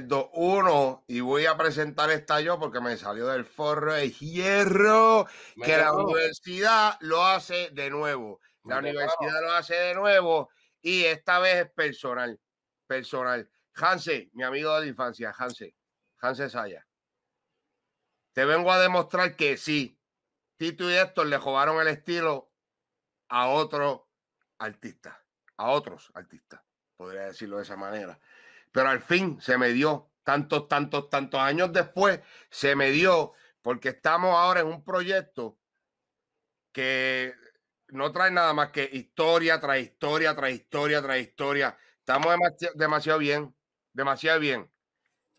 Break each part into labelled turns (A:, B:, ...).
A: 3, 2, 1 y voy a presentar esta yo porque me salió del forro de hierro que la universidad lo hace de nuevo. La universidad lo hace de nuevo y esta vez es personal, personal. Hanse, mi amigo de la infancia, Hanse, Hanse Saya. Te vengo a demostrar que sí, Tito y Héctor le robaron el estilo a otro artista, a otros artistas, podría decirlo de esa manera. Pero al fin se me dio, tantos, tantos, tantos años después, se me dio, porque estamos ahora en un proyecto que no trae nada más que historia tras historia, tras historia, tras historia. Estamos demasiado, bien, demasiado bien.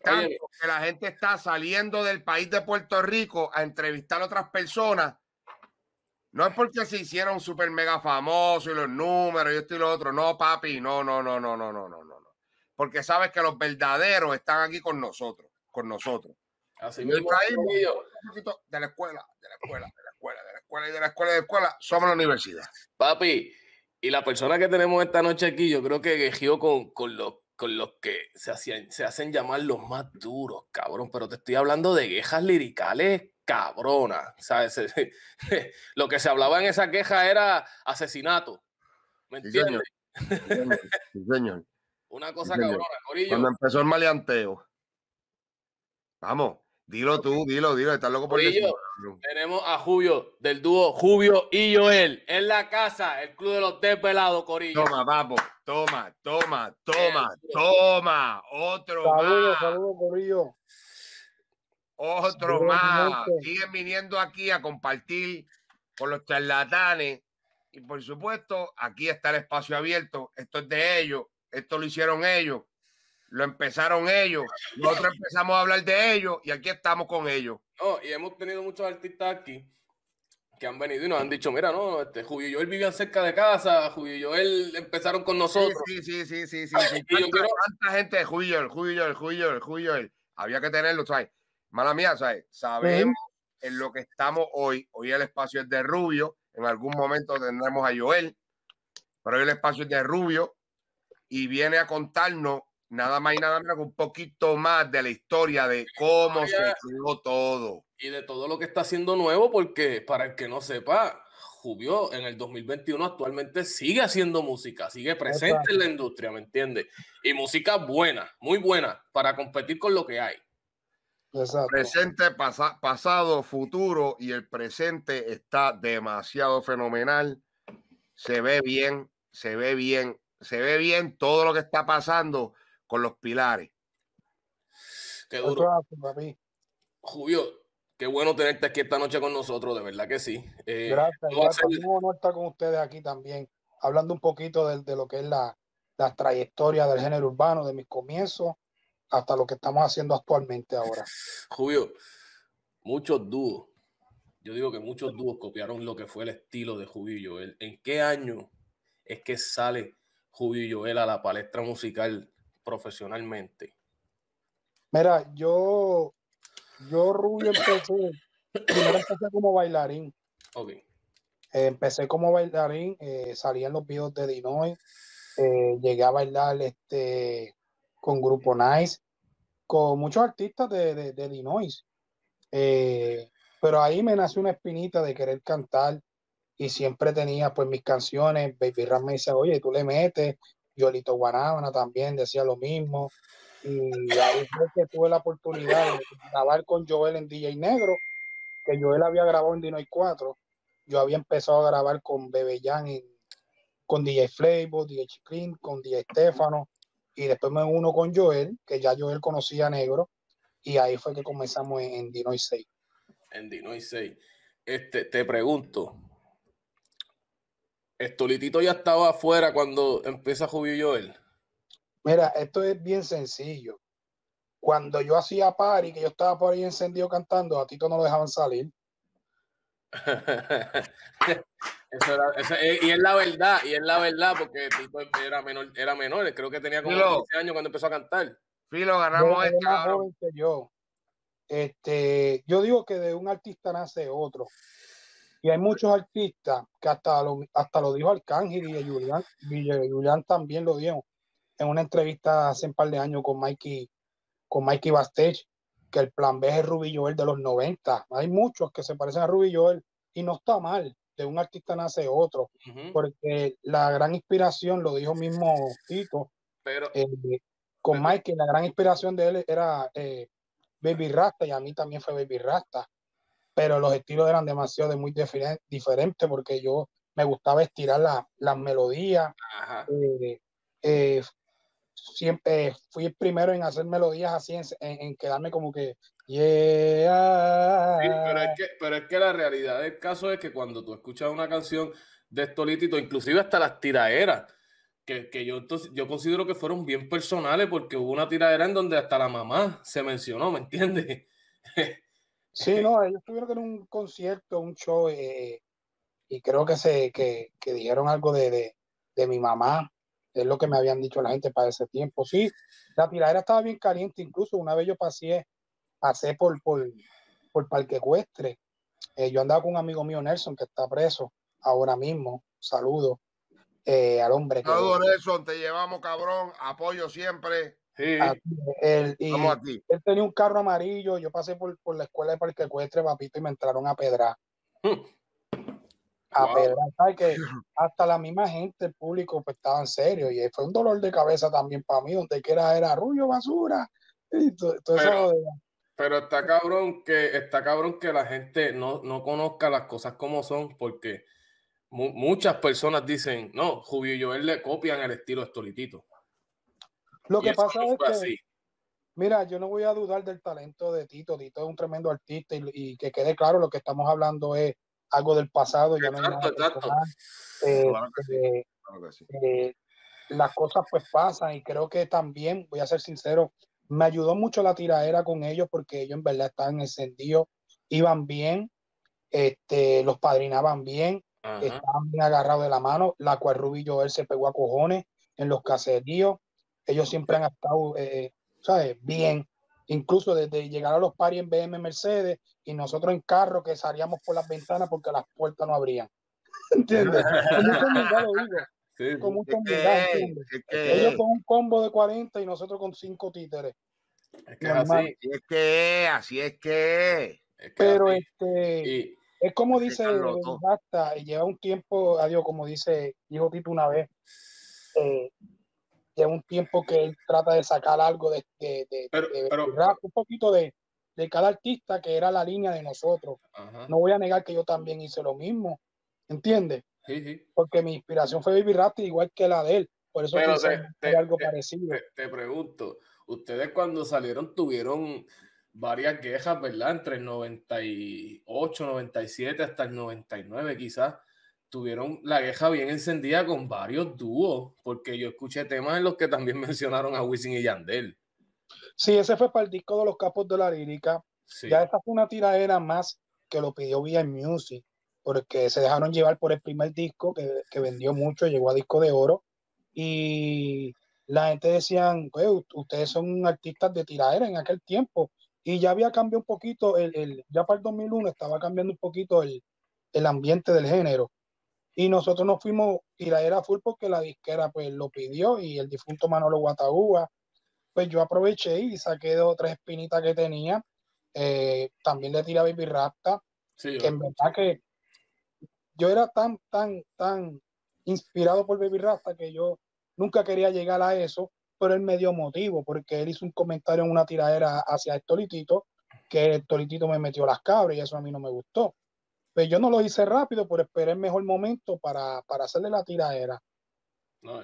A: Tanto que la gente está saliendo del país de Puerto Rico a entrevistar a otras personas no es porque se hicieron súper mega famosos y los números y esto y lo otro. No, papi, no, no, no, no, no, no, no, no. Porque sabes que los verdaderos están aquí con nosotros, con nosotros. Así mismo. De la escuela, de la escuela, de la escuela, de la escuela y de la escuela y de la escuela, somos la universidad.
B: Papi, y la persona que tenemos esta noche aquí, yo creo que quejió con, con los con los que se, hacían, se hacen llamar los más duros, cabrón. Pero te estoy hablando de quejas liricales cabrona. ¿sabes? Lo que se hablaba en esa queja era asesinato. ¿Me entiendes?
A: Sí, señor.
B: Una cosa cabrona, Corillo.
A: Cuando empezó el maleanteo. Vamos, dilo tú, dilo, dilo. Estás loco por
B: Corillo, Tenemos a Julio del dúo Julio y Joel en la casa, el club de los desvelados, Corillo.
A: Toma, vamos, toma, toma, toma, toma. Otro
C: saludos, Saludos, Corillo.
A: Otro más. Siguen viniendo aquí a compartir con los charlatanes. Y por supuesto, aquí está el espacio abierto. Esto es de ellos. Esto lo hicieron ellos. Lo empezaron ellos. Nosotros empezamos a hablar de ellos y aquí estamos con ellos.
B: Oh, y hemos tenido muchos artistas aquí que han venido y nos han dicho, mira, no, este, Julio y Joel vivían cerca de casa, Julio y Joel empezaron con nosotros.
A: Sí, sí, sí, sí, sí. sí, tanta, gente de Julio, Julio, Julio, Julio, Había que tenerlo, ¿sabes? Mala mía, ¿sabes? Sabemos en lo que estamos hoy. Hoy el espacio es de Rubio. En algún momento tendremos a Joel. Pero hoy el espacio es de Rubio. Y viene a contarnos nada más y nada menos que un poquito más de la historia de cómo se creó todo.
B: Y de todo lo que está haciendo nuevo, porque para el que no sepa, Rubio en el 2021 actualmente sigue haciendo música, sigue presente en la industria, ¿me entiendes? Y música buena, muy buena, para competir con lo que hay.
A: Presente, pasado, futuro y el presente está demasiado fenomenal. Se ve bien, se ve bien, se ve bien todo lo que está pasando con los pilares.
B: Qué duro. Julio, qué bueno tenerte aquí esta noche con nosotros, de verdad que sí.
C: Eh, gracias, gracias. Un honor estar con ustedes aquí también, hablando un poquito de, de lo que es la, la trayectoria del género urbano, de mis comienzos hasta lo que estamos haciendo actualmente ahora.
B: Julio, muchos dúos, yo digo que muchos dúos copiaron lo que fue el estilo de Julio y Joel. ¿En qué año es que sale Julio y Joel a la palestra musical profesionalmente?
C: Mira, yo, yo Rubio empecé, primero empecé como bailarín.
B: Ok.
C: Eh, empecé como bailarín, eh, salí en los videos de Dinoy, eh, llegué a bailar este con Grupo Nice, con muchos artistas de, de, de Dinois. Eh, pero ahí me nació una espinita de querer cantar y siempre tenía pues mis canciones. Baby Ram me dice, oye, tú le metes. Yolito Guanábana también decía lo mismo. Y ahí fue que tuve la oportunidad de grabar con Joel en DJ Negro, que Joel había grabado en Dinois 4. Yo había empezado a grabar con Bebe Jan con DJ Flavor, DJ Chiclin, con DJ Estefano y después me uno con Joel, que ya Joel conocía Negro, y ahí fue que comenzamos en, en Dinoy 6.
B: En Dinoy 6. Este, te pregunto, ¿Estolitito ya estaba afuera cuando empieza Julio Joel?
C: Mira, esto es bien sencillo. Cuando yo hacía party, que yo estaba por ahí encendido cantando, a Tito no lo dejaban salir.
B: Eh, y es la verdad, y es la verdad, porque Tito era menor, era menor, creo que tenía como 15 años cuando empezó a cantar.
A: Filo, ganamos
C: yo. Este, yo digo que de un artista nace otro. Y hay muchos artistas que hasta lo, hasta lo dijo Arcángel y Julián, Julián también lo dijo en una entrevista hace un par de años con Mikey, con Mikey Bastage, que el plan B es Ruby Joel de los 90. Hay muchos que se parecen a Ruby Joel y no está mal. De un artista nace otro, porque la gran inspiración, lo dijo mismo Tito,
B: pero,
C: eh, con Mikey, la gran inspiración de él era eh, Baby Rasta y a mí también fue Baby Rasta, pero los estilos eran demasiado de muy diferentes porque yo me gustaba estirar las melodías. Eh, siempre fui el primero en hacer melodías así, en, quedarme como que, yeah.
B: pero, es que, pero es que la realidad del caso es que cuando tú escuchas una canción de Estolitito, inclusive hasta las tiraderas, que, que, yo, entonces, yo considero que fueron bien personales porque hubo una tiradera en donde hasta la mamá se mencionó, ¿me entiendes?
C: sí, no, ellos tuvieron en un concierto, un show, eh, y creo que, se, que, que dijeron algo de, de, de mi mamá, es lo que me habían dicho la gente para ese tiempo. Sí, la tiradera estaba bien caliente, incluso una vez yo pasé, pasé por, por, por Parque Ecuestre. Eh, yo andaba con un amigo mío, Nelson, que está preso ahora mismo. Saludo eh, al hombre.
A: Saludos, Nelson, te llevamos, cabrón. Apoyo siempre.
B: Sí.
C: él, y él tenía un carro amarillo. Yo pasé por, por la escuela de Parque Ecuestre, papito, y me entraron a pedrar. A pedrar, que hasta la misma gente, el público, pues estaba en serio y fue un dolor de cabeza también para mí, donde quiera era rullo, basura.
B: pero, está cabrón que está cabrón que la gente no, no conozca las cosas como son, porque muchas personas dicen, no, Julio y Joel le copian el estilo Estolitito.
C: Lo que pasa es que, mira, yo no voy a dudar del talento de Tito, Tito es un tremendo artista y que quede claro, lo que estamos hablando es algo del pasado, ya no hay nada eh, eh, eh, las cosas pues pasan y creo que también, voy a ser sincero, me ayudó mucho la tiradera con ellos porque ellos en verdad estaban encendidos, iban bien, este, los padrinaban bien, estaban bien agarrados de la mano, la cual Rubí Joel se pegó a cojones en los caseríos, ellos siempre han estado, ¿sabes? Bien, incluso desde llegar a los paris en BM Mercedes y nosotros en carro que salíamos por las ventanas porque las puertas no abrían. ¿Entiendes? Sí, con mucha humildad. Ellos con un combo de 40 y nosotros con 5 títeres.
A: Es que así. es que, así es que.
C: Pero este. Es como dice Basta, y lleva un tiempo, adiós, como dice, dijo Tito una vez, eh, lleva un tiempo que él trata de sacar algo de, de, un poquito de, cada artista que era la línea de nosotros. No voy a negar que yo también hice lo mismo, ¿entiendes? Porque mi inspiración fue Baby Rasta igual que la de él. Por eso
B: te, algo parecido. Te, pregunto, ustedes cuando salieron tuvieron varias quejas, ¿verdad? Entre el 98, 97 hasta el 99 quizás tuvieron la queja bien encendida con varios dúos, porque yo escuché temas en los que también mencionaron a Wisin y Yandel.
C: Sí, ese fue para el disco de los capos de la lírica. Ya esta fue una tiradera más que lo pidió Via Music, porque se dejaron llevar por el primer disco que, que vendió mucho, llegó a disco de oro. Y la gente decían, pues, ustedes son artistas de tiradera en aquel tiempo. Y ya había cambiado un poquito, el, el, ya para el 2001 estaba cambiando un poquito el, el ambiente del género y nosotros nos fuimos tiradera full porque la disquera pues lo pidió y el difunto Manolo Guataúba, pues yo aproveché y saqué dos o tres espinitas que tenía. Eh, también le tiré a Baby Rapta, que en verdad que yo era tan, tan, tan inspirado por Baby Rapta que yo nunca quería llegar a eso, pero él me dio motivo porque él hizo un comentario en una tiradera hacia Estolitito que Estolitito me metió las cabras y eso a mí no me gustó. Pues yo no lo hice rápido, pero esperé el mejor momento para, para hacerle la tiradera.
B: No,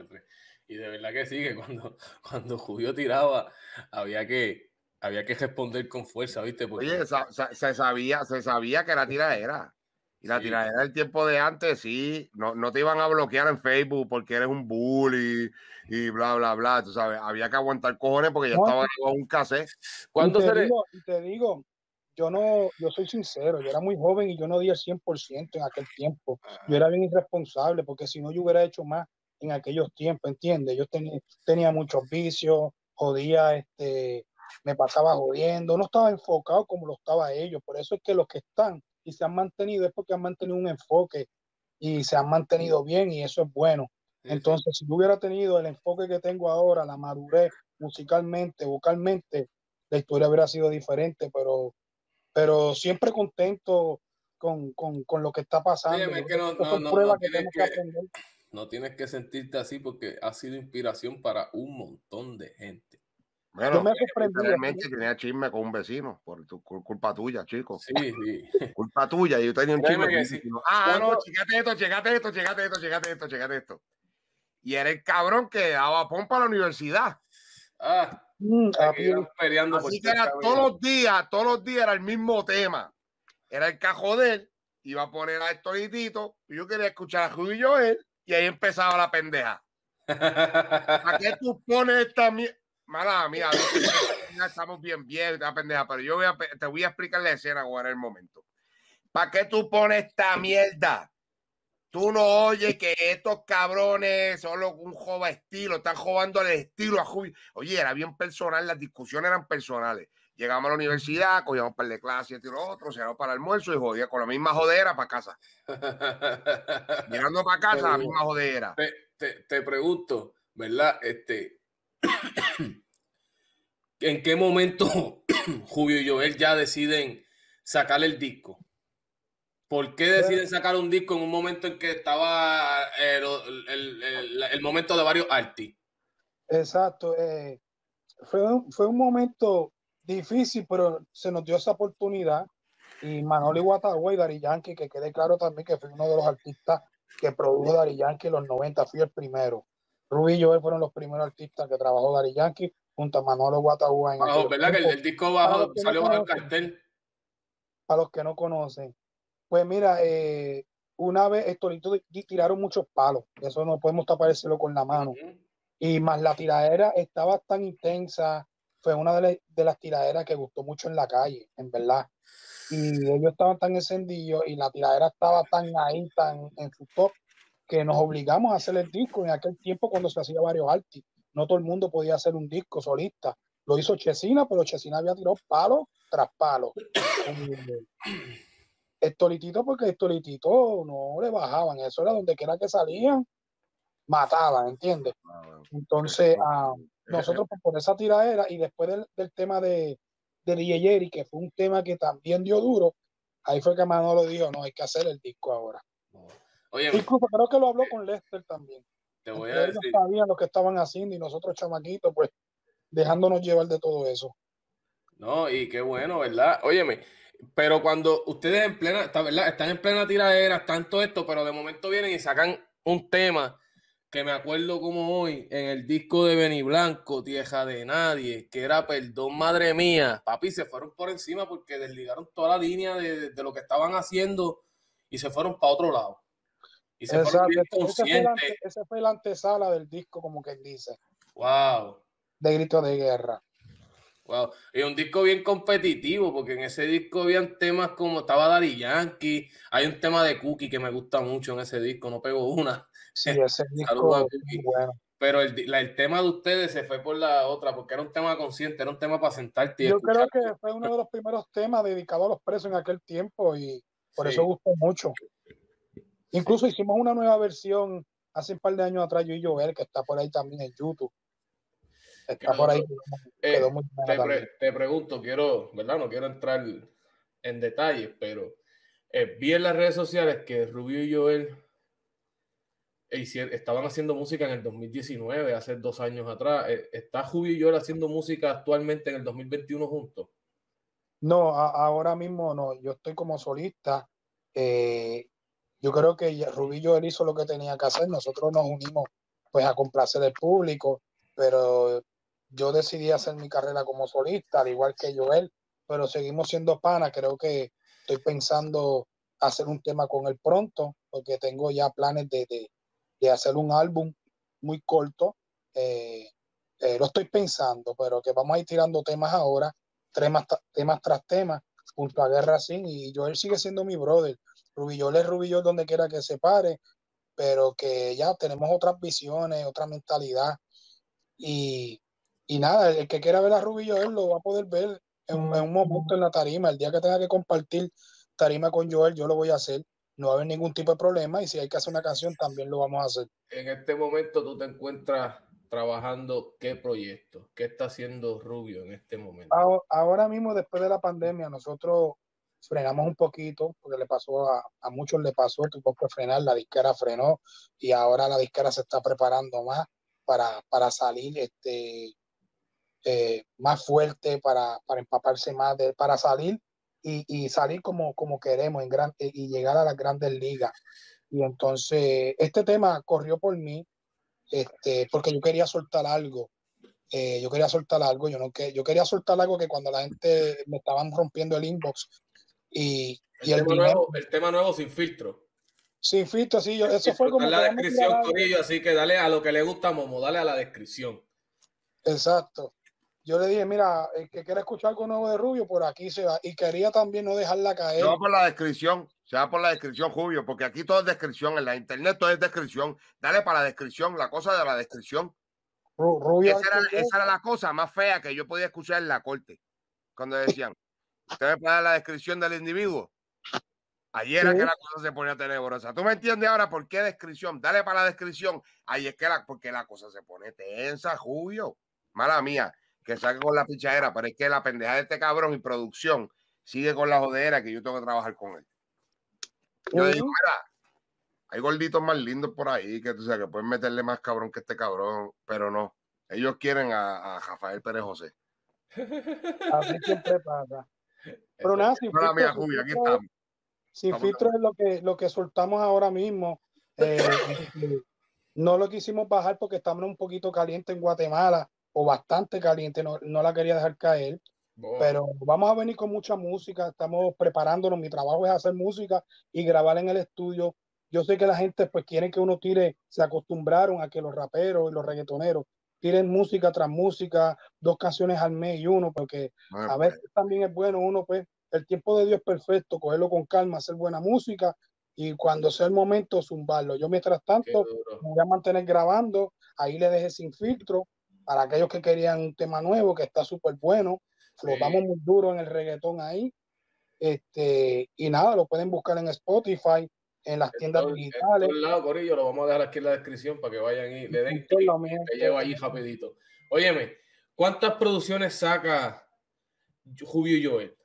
B: y de verdad que sí, que cuando, cuando Julio tiraba, había que, había que responder con fuerza, ¿viste?
A: Oye, se, sabía, se sabía que la tiradera. Y la tiradera del tiempo de antes, sí, no, no, te iban a bloquear en Facebook porque eres un bully y bla, bla, bla. Tú sabes, había que aguantar cojones porque ya estaba con un cassette.
C: ¿Cuándo te, digo, te digo, yo no, yo soy sincero, yo era muy joven y yo no di el 100% en aquel tiempo. Yo era bien irresponsable porque si no yo hubiera hecho más en aquellos tiempos, ¿entiendes? Yo tenía, tenía muchos vicios, jodía, este, me pasaba jodiendo, no estaba enfocado como lo estaba ellos. Por eso es que los que están y se han mantenido es porque han mantenido un enfoque y se han mantenido bien y eso es bueno. Entonces, si yo hubiera tenido el enfoque que tengo ahora, la madurez musicalmente, vocalmente, la historia hubiera sido diferente, pero, pero siempre contento con, con, con lo que está pasando.
B: no, tienes que, sentirte así porque ha sido inspiración para un montón de gente.
A: Bueno, me realmente tenía chisme con un vecino por tu, culpa tuya, chico.
B: Sí, sí.
A: Culpa tuya. Yo tenía un chisme con un vecino. Ah, no, chécate esto, chécate esto, chécate esto, chécate esto, chécate esto. Y era el cabrón que daba pompa a la universidad.
B: Ah, mm,
A: peleando Así que era todos los días, todos los días era el mismo tema. Era el cajo de él, iba a poner a esto y yo quería escuchar a Julio y él, y ahí empezaba la pendeja. ¿A qué tú pones esta mierda? Mala mía, estamos bien, bien, esta pendeja, pero yo voy a, te voy a explicar la escena ahora en el momento. ¿Para qué tú pones esta mierda? Tú no oyes que estos cabrones son un joven estilo, están jugando el estilo a Julio. Oye, era bien personal, las discusiones eran personales. Llegamos a la universidad, cogíamos un par de clases y otro, se para el almuerzo y jodía con la misma jodera para casa. Llegando para casa, la misma jodera.
B: Te, te, pregunto, ¿verdad? Este, ¿En qué momento Julio y Joel ya deciden sacar el disco? ¿Por qué deciden sacar un disco en un momento en que estaba eh, el, momento de varios artistas?
C: Exacto. Eh, fue, fue un momento difícil, pero se nos dio esa oportunidad. Y Manoli Guatagüe y Dari Yankee, que quede claro también que fue uno de los artistas que produjo Dari Yankee en los 90, fui el primero. Rubí y Joel fueron los primeros artistas que trabajó Dari Yankee junto a Manolo Guatagua.
B: En ¿verdad? Que el, disco bajo, salió bajo el cartel.
C: A los que no conocen. Pues mira, eh, una vez Estorito tiraron muchos palos, eso no podemos tapárselo con la mano. Y más la tiradera estaba tan intensa, fue una de, las tiraderas que gustó mucho en la calle, en verdad. Y ellos estaban tan encendidos y la tiradera estaba tan ahí, tan en su top, que nos obligamos a hacer el disco en aquel tiempo cuando se hacía varios artistas. No todo el mundo podía hacer un disco solista. Lo hizo Chesina, pero Chesina había tirado palo tras palo. Estolitito, porque Estolitito no le bajaban, eso era donde quiera que salían, mataban, ¿entiendes? Ah, Entonces, ah, nosotros pues, por esa tiradera y después del, tema de, de que fue un tema que también dio duro, ahí fue que Manolo dijo, no, hay que hacer el disco ahora. Oye, Incluso creo que lo habló con Lester también.
B: Te voy a decir.
C: Ellos sabían lo que estaban haciendo y nosotros chamaquitos, pues, dejándonos llevar de todo eso.
B: No, y qué bueno, ¿verdad? Óyeme, pero cuando ustedes en plena, ¿verdad? Están en plena tiradera, están todo esto, pero de momento vienen y sacan un tema que me acuerdo como hoy en el disco de Benny Blanco, Tierra de Nadie, que era Perdón Madre Mía. Papi, se fueron por encima porque desligaron toda la línea de, de lo que estaban haciendo y se fueron para otro lado.
C: Y se Exacto. Ese fue, la antesala del disco, como quien dice.
B: Wow.
C: De grito de guerra.
B: Wow. Y un disco bien competitivo, porque en ese disco habían temas como estaba Daddy Yankee, hay un tema de Cookie que me gusta mucho en ese disco, no pego una.
C: Sí, ese disco bueno.
B: Pero el, el, tema de ustedes se fue por la otra, porque era un tema consciente, era un tema para sentarte.
C: Yo creo que fue uno de los primeros temas dedicados a los presos en aquel tiempo y por eso gustó mucho. Incluso hicimos una nueva versión hace un par de años atrás, yo y Joel, que está por ahí también en YouTube. Está por ahí.
B: Eh, te, pregunto, quiero, ¿verdad? No quiero entrar en detalles, pero eh, vi en las redes sociales que Rubio y Joel estaban haciendo música en el 2019, hace dos años atrás. Eh, ¿Está Rubio y Joel haciendo música actualmente en el 2021 juntos?
C: No, ahora mismo no. Yo estoy como solista. Eh, yo creo que Rubillo él hizo lo que tenía que hacer, nosotros nos unimos pues a complacer al público, pero yo decidí hacer mi carrera como solista, al igual que Joel, pero seguimos siendo pana, creo que estoy pensando hacer un tema con él pronto, porque tengo ya planes de, de, hacer un álbum muy corto, eh, eh, lo estoy pensando, pero que vamos a ir tirando temas ahora, temas, temas tras temas, junto a Guerra Sin, y Joel sigue siendo mi brother, Rubillol es Rubillol donde quiera que se pare, pero que ya tenemos otras visiones, otra mentalidad. Y, nada, el que quiera ver a Rubillol lo va a poder ver en, un momento en la tarima. El día que tenga que compartir tarima con Joel, yo lo voy a hacer. No va a haber ningún tipo de problema y si hay que hacer una canción, también lo vamos a hacer.
B: En este momento tú te encuentras trabajando qué proyecto? ¿Qué está haciendo Rubio en este momento?
C: Ahora mismo, después de la pandemia, nosotros frenamos un poquito, porque le pasó a, muchos le pasó, tuvo que frenar, la disquera frenó y ahora la disquera se está preparando más para, para salir este, eh, más fuerte, para, para empaparse más, de, para salir y, y, salir como, como queremos en gran, y llegar a las grandes ligas. Y entonces este tema corrió por mí, este, porque yo quería soltar algo. Eh, yo quería soltar algo, yo no que yo quería soltar algo que cuando la gente me estaban rompiendo el inbox y,
B: el, y tema nuevo, el tema nuevo sin filtro.
C: Sin filtro, sí, yo, eso fue como.
B: la descripción, Corillo, así que dale a lo que le gusta Momo, dale a la descripción.
C: Exacto. Yo le dije, mira, el que quiera escuchar algo nuevo de Rubio, por aquí se va. Y quería también no dejarla caer.
A: No por la descripción, se va por la descripción, Rubio, porque aquí todo es descripción, en la internet todo es descripción. Dale para la descripción, la cosa de la descripción. Rubio. Esa era, esa era la cosa más fea que yo podía escuchar en la corte. Cuando decían, ¿usted me puede dar la descripción del individuo? Ayer era que la cosa se ponía tenebrosa. ¿Tú me entiendes ahora por qué descripción? Dale para la descripción. Ahí es que la, porque la cosa se pone tensa, Julio. Mala mía que saque con la fichadera, pero es que la pendeja de este cabrón y producción sigue con la jodera que yo tengo que trabajar con él. Yo digo, mira, hay gorditos más lindos por ahí que tú sabes que pueden meterle más cabrón que este cabrón, pero no. Ellos quieren a, Rafael Pérez José.
C: Así siempre pasa. Pero nada, sin filtro, aquí estamos. Sin filtro es lo que, lo que soltamos ahora mismo. Eh, no lo quisimos bajar porque estamos un poquito caliente en Guatemala o bastante caliente, no, no la quería dejar caer. Pero vamos a venir con mucha música, estamos preparándonos, mi trabajo es hacer música y grabar en el estudio. Yo sé que la gente pues quiere que uno tire, se acostumbraron a que los raperos y los reggaetoneros tiren música tras música, dos canciones al mes y uno, porque a veces también es bueno uno pues, el tiempo de Dios es perfecto, cogerlo con calma, hacer buena música y cuando sea el momento zumbarlo. Yo mientras tanto me voy a mantener grabando, ahí le dejé sin filtro para aquellos que querían un tema nuevo, que está súper bueno. Flotamos muy duro en el reggaetón ahí. Este, y nada, lo pueden buscar en Spotify, en las tiendas digitales.
B: En lado, Corillo, lo vamos a dejar aquí en la descripción para que vayan y le den clic. Que llevo ahí rapidito. Óyeme, ¿cuántas producciones saca Julio Joel?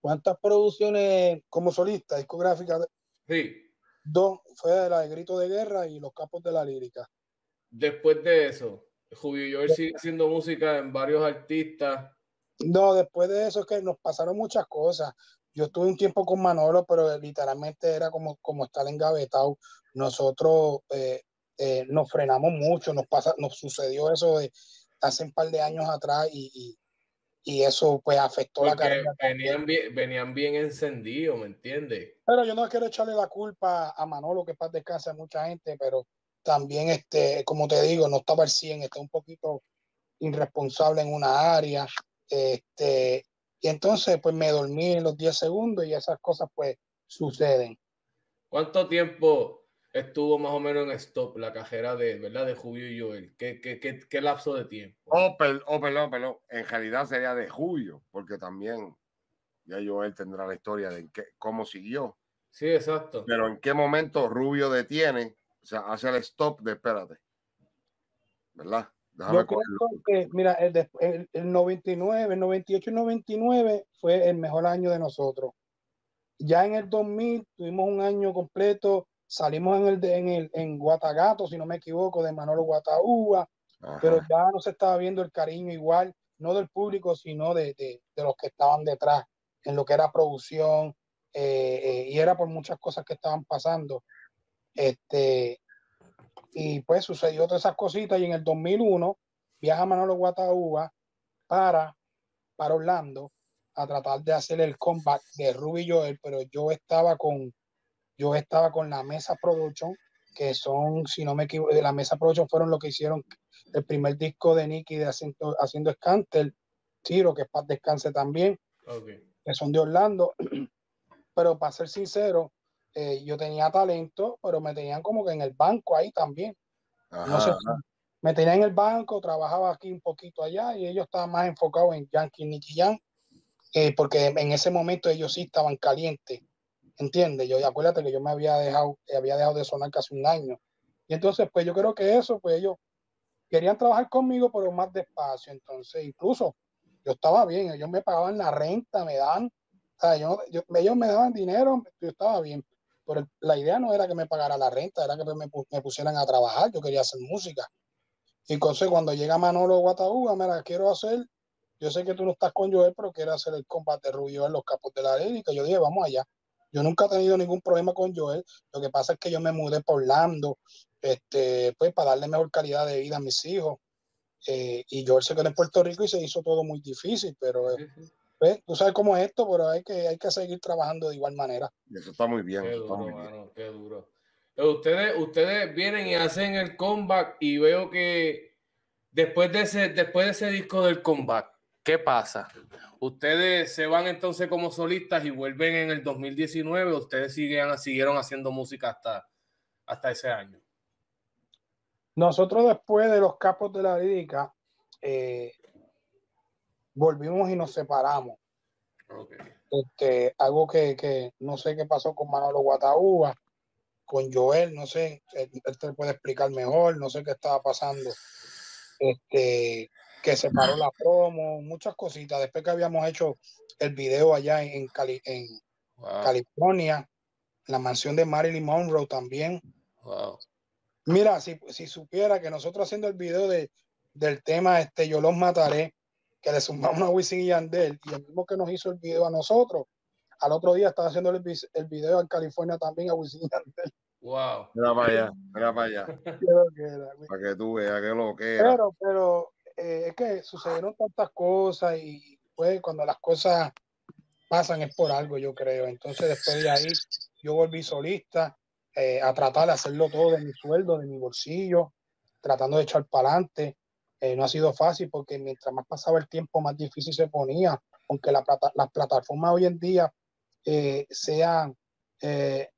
C: ¿Cuántas producciones como solista, discográfica?
B: Sí.
C: Dos, fue la de Grito de Guerra y Los Capos de la Lírica.
B: Después de eso, Julio Joel sigue haciendo música en varios artistas.
C: No, después de eso es que nos pasaron muchas cosas. Yo estuve un tiempo con Manolo, pero literalmente era como, como estar engavetado. Nosotros eh, eh, nos frenamos mucho, nos pasa, nos sucedió eso de hace un par de años atrás y, eso pues afectó la carrera.
B: Venían bien, venían bien encendidos, ¿me entiendes?
C: Pero yo no quiero echarle la culpa a Manolo, que para descansar a mucha gente, pero también, este, como te digo, no estaba al 100, está un poquito irresponsable en una área. Este, y entonces, pues me dormí en los 10 segundos y esas cosas, pues, suceden.
B: ¿Cuánto tiempo estuvo más o menos en stop la cajera de, ¿verdad? De Julio y Joel? ¿Qué, qué, qué, qué lapso de tiempo?
A: Oh, oh, perdón, perdón. En realidad sería de Julio, porque también ya Joel tendrá la historia de qué, cómo siguió.
B: Sí, exacto.
A: Pero en qué momento Rubio detiene o sea, hace el stop de espérate. ¿Verdad?
C: Déjame Yo creo que, mira, el, el, el, 99, el 98 y 99 fue el mejor año de nosotros. Ya en el 2000 tuvimos un año completo, salimos en el, en el en Guatagato, si no me equivoco, de Manolo Guataúba, pero ya no se estaba viendo el cariño igual, no del público, sino de, de, de los que estaban detrás, en lo que era producción, eh, eh, y era por muchas cosas que estaban pasando. Este, y pues sucedió todas esas cositas y en el 2001 viaja Manolo Guataúba para, para Orlando a tratar de hacer el comeback de Ruby Joel, pero yo estaba con yo estaba con la Mesa Production, que son, si no me equivoco, de la Mesa Production fueron los que hicieron el primer disco de Nicky de haciendo, haciendo Scanter, Tiro, que es para descanse también, que son de Orlando. Pero para ser sincero, eh, yo tenía talento, pero me tenían como que en el banco ahí también. no sé, me tenían en el banco, trabajaba aquí un poquito allá y ellos estaban más enfocados en Yankee Nicky Yan, eh, porque en ese momento ellos sí estaban calientes, ¿entiendes? Yo, acuérdate que yo me había dejado, había dejado de sonar casi un año. Y entonces, pues yo creo que eso, pues ellos querían trabajar conmigo, pero más despacio. Entonces, incluso yo estaba bien, ellos me pagaban la renta, me daban, o sea, yo, ellos me daban dinero, yo estaba bien. Pero la idea no era que me pagara la renta, era que me, me pusieran a trabajar, yo quería hacer música. Y entonces cuando llega Manolo Guataúba, la quiero hacer, yo sé que tú no estás con Joel, pero quiero hacer el combate rubio en los capos de la lírica. Yo dije, vamos allá. Yo nunca he tenido ningún problema con Joel. Lo que pasa es que yo me mudé por Orlando, este, pues para darle mejor calidad de vida a mis hijos. Eh, y Joel se quedó en Puerto Rico y se hizo todo muy difícil, pero eh, pues, tú sabes cómo es esto, pero hay que, hay que seguir trabajando de igual manera.
A: Eso está muy bien.
B: Qué
A: duro,
B: muy bien. qué duro. ustedes, ustedes vienen y hacen el comeback y veo que después de ese, después de ese disco del comeback, ¿qué pasa? Ustedes se van entonces como solistas y vuelven en el 2019, ustedes siguen, siguieron haciendo música hasta, hasta ese año.
C: Nosotros después de los capos de la lírica, eh, volvimos y nos separamos. Este, algo que, no sé qué pasó con Manolo Guataúba, con Joel, no sé, él, te puede explicar mejor, no sé qué estaba pasando. Este, que se paró la promo, muchas cositas. Después que habíamos hecho el video allá en, Cali, en California, la mansión de Marilyn Monroe también. Mira, si, si, supiera que nosotros haciendo el video de, del tema este Yo los mataré, que le sumamos a Wisin y Yandel, y el mismo que nos hizo el video a nosotros, al otro día estaba haciendo el, el video en California también a Wisin y Yandel.
B: Wow.
A: Mira para allá, mira para allá. para que tú veas que lo que
C: era. Pero, pero eh, es que sucedieron tantas cosas y pues cuando las cosas pasan es por algo, yo creo. Entonces después de ahí yo volví solista eh, a tratar de hacerlo todo de mi sueldo, de mi bolsillo, tratando de echar para adelante. Eh, no ha sido fácil porque mientras más pasaba el tiempo, más difícil se ponía, aunque la las plataformas hoy en día sean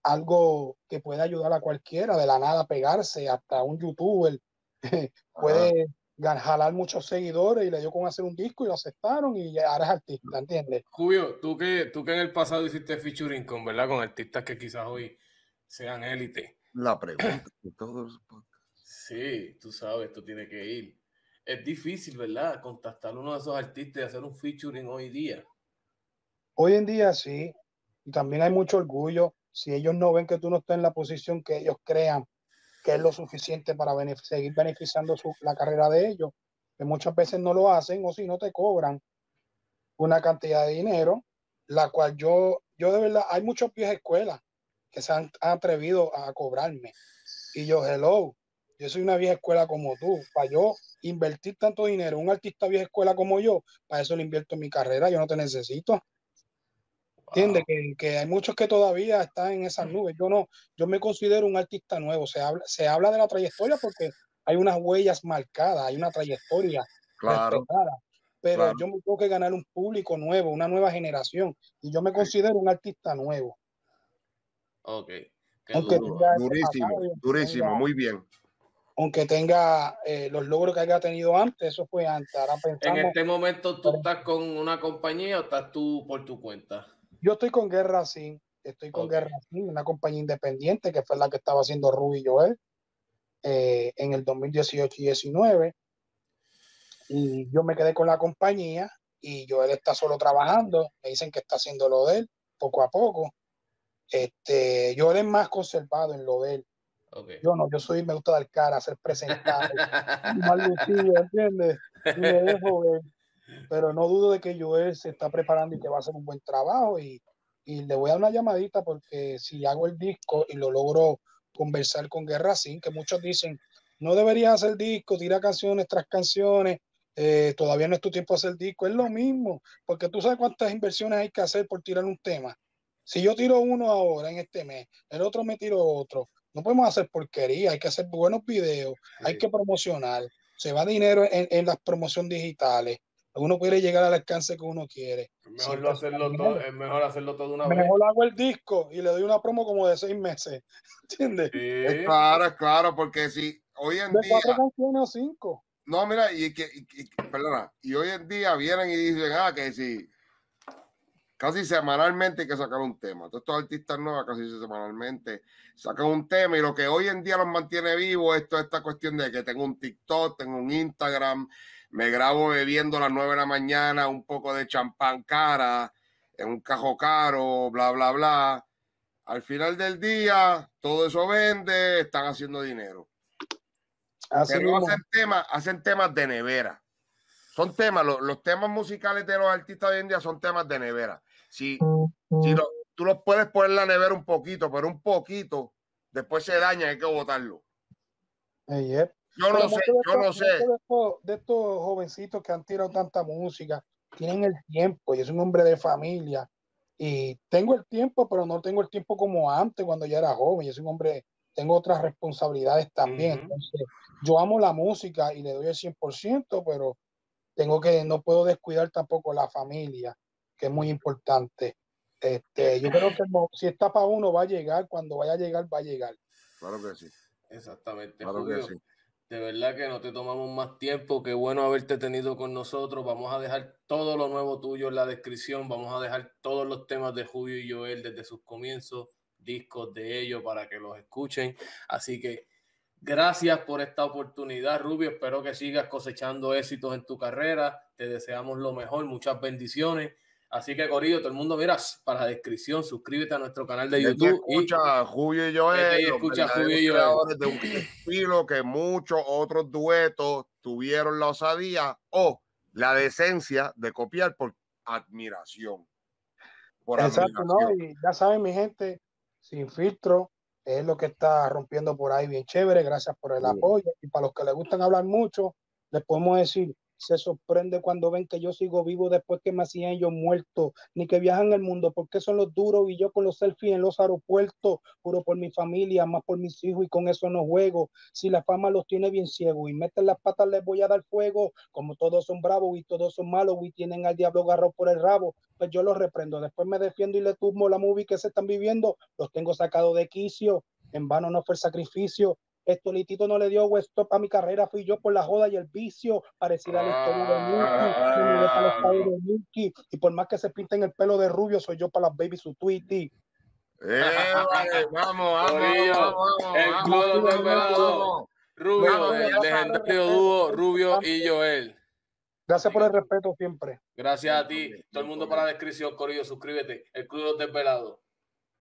C: algo que puede ayudar a cualquiera, de la nada pegarse, hasta un youtuber puede jalar muchos seguidores y le dio con hacer un disco y lo aceptaron y ahora es artista, ¿entiendes?
B: Julio, tú que, tú que en el pasado hiciste featuring con, ¿verdad? Con artistas que quizás hoy sean élite.
A: La pregunta de todos
B: Sí, tú sabes, tú tienes que ir. Es difícil, ¿verdad? Contactar a uno de esos artistas y hacer un featuring hoy día.
C: Hoy en día sí. Y también hay mucho orgullo. Si ellos no ven que tú no estás en la posición que ellos crean que es lo suficiente para seguir beneficiando la carrera de ellos, que muchas veces no lo hacen o si no te cobran una cantidad de dinero, la cual yo, yo de verdad, hay muchos viejas escuelas que se han, atrevido a cobrarme. Y yo, hello, yo soy una vieja escuela como tú, para yo invertir tanto dinero, un artista vieja escuela como yo, para eso le invierto en mi carrera, yo no te necesito. Entiende que, que, hay muchos que todavía están en esas nubes. Yo no, yo me considero un artista nuevo. Se habla, se habla de la trayectoria porque hay unas huellas marcadas, hay una trayectoria
A: claro,
C: Pero yo me tengo que ganar un público nuevo, una nueva generación. Y yo me considero un artista nuevo.
B: Ok.
A: Aunque durísimo, durísimo, muy bien.
C: Aunque tenga eh, los logros que haya tenido antes, eso fue antes. Ahora
B: en este momento, ¿tú estás con una compañía o estás tú por tu cuenta?
C: Yo estoy con Guerra Sin, estoy con Guerra Sin, una compañía independiente que fue la que estaba haciendo Ruby Joel eh, en el 2018 y 19. Y yo me quedé con la compañía y Joel está solo trabajando. Me dicen que está haciendo lo de él poco a poco. Este, Joel es más conservado en lo de él. Yo no, yo soy, me gusta dar cara, hacer presentado, más lucido, ¿entiendes? Y me dejo ver pero no dudo de que Joel se está preparando y que va a hacer un buen trabajo y, y le voy a dar una llamadita porque si hago el disco y lo logro conversar con Guerra Sin, que muchos dicen, no deberías hacer disco, tira canciones tras canciones, eh, todavía no es tu tiempo hacer disco, es lo mismo, porque tú sabes cuántas inversiones hay que hacer por tirar un tema. Si yo tiro uno ahora en este mes, el otro me tiro otro, no podemos hacer porquería, hay que hacer buenos videos, hay que promocionar, se va dinero en, en las promociones digitales, uno puede llegar al alcance que uno quiere.
B: Es mejor, hacerlo, todo, es mejor hacerlo todo una
C: vez. Mejor hago el disco y le doy una promo como de seis meses. ¿Entiendes?
A: Es claro, es claro, porque si hoy en
C: de
A: día.
C: cuatro canciones o cinco.
A: No, mira, y que, perdona, y hoy en día vienen y dicen, ah, que si casi semanalmente hay que sacar un tema. Todos estos artistas nuevos casi semanalmente sacan un tema y lo que hoy en día los mantiene vivos es toda esta cuestión de que tengo un TikTok, tengo un Instagram, me grabo bebiendo a las 9 de la mañana un poco de champán cara en un cajo caro, bla, bla, bla. Al final del día, todo eso vende, están haciendo dinero. Pero hacen temas, hacen temas de nevera. Son temas, los, temas musicales de los artistas de hoy en día son temas de nevera. Si, si tú los puedes poner en la nevera un poquito, pero un poquito, después se daña, hay que botarlo.
C: Yo no sé, yo no sé. De estos, jovencitos que han tirado tanta música, tienen el tiempo. Yo soy un hombre de familia y tengo el tiempo, pero no tengo el tiempo como antes cuando ya era joven. Yo soy un hombre, tengo otras responsabilidades también. Entonces, yo amo la música y le doy el 100%, pero tengo que, no puedo descuidar tampoco la familia, que es muy importante. Este, yo creo que si está para uno, va a llegar, cuando vaya a llegar, va a llegar.
A: Claro que sí.
B: Exactamente. De verdad que no te tomamos más tiempo. Qué bueno haberte tenido con nosotros. Vamos a dejar todo lo nuevo tuyo en la descripción. Vamos a dejar todos los temas de Julio y Joel desde sus comienzos, discos de ellos para que los escuchen. Así que Gracias por esta oportunidad, Rubio. Espero que sigas cosechando éxitos en tu carrera. Te deseamos lo mejor, muchas bendiciones. Así que, Corillo, todo el mundo, mira, para la descripción, suscríbete a nuestro canal de YouTube.
A: Escucha Julio y Joel.
B: Escucha Julio y Joel.
A: De un estilo que muchos otros duetos tuvieron la osadía o la decencia de copiar por admiración.
C: Por Exacto, ¿no? Y ya saben, mi gente, sin filtro, es lo que está rompiendo por ahí bien chévere. Gracias por el apoyo. Y para los que les gustan hablar mucho, les podemos decir, se sorprende cuando ven que yo sigo vivo después que me hacían ellos muertos, ni que viajan el mundo, porque son los duros y yo con los selfies en los aeropuertos, puro por mi familia, más por mis hijos y con eso no juego. Si la fama los tiene bien ciegos y meten las patas les voy a dar fuego, como todos son bravos y todos son malos y tienen al diablo agarrado por el rabo, pues yo los reprendo, después me defiendo y le tumbo la movie que se están viviendo, los tengo sacado de quicio, en vano no fue el sacrificio, esto Litito no le dio West a mi carrera, fui yo por la joda y el vicio, parecida a la historia de Milky, y por más que se pinten el pelo de rubio, soy yo para las babies su tweety.
A: Eh, vamos, vamos, vamos,
B: vamos, Rubio, el legendario dúo Rubio y Joel.
C: Gracias por el respeto siempre.
B: Gracias a ti. Todo el mundo para la descripción, Corillo, suscríbete. El Club Desvelado.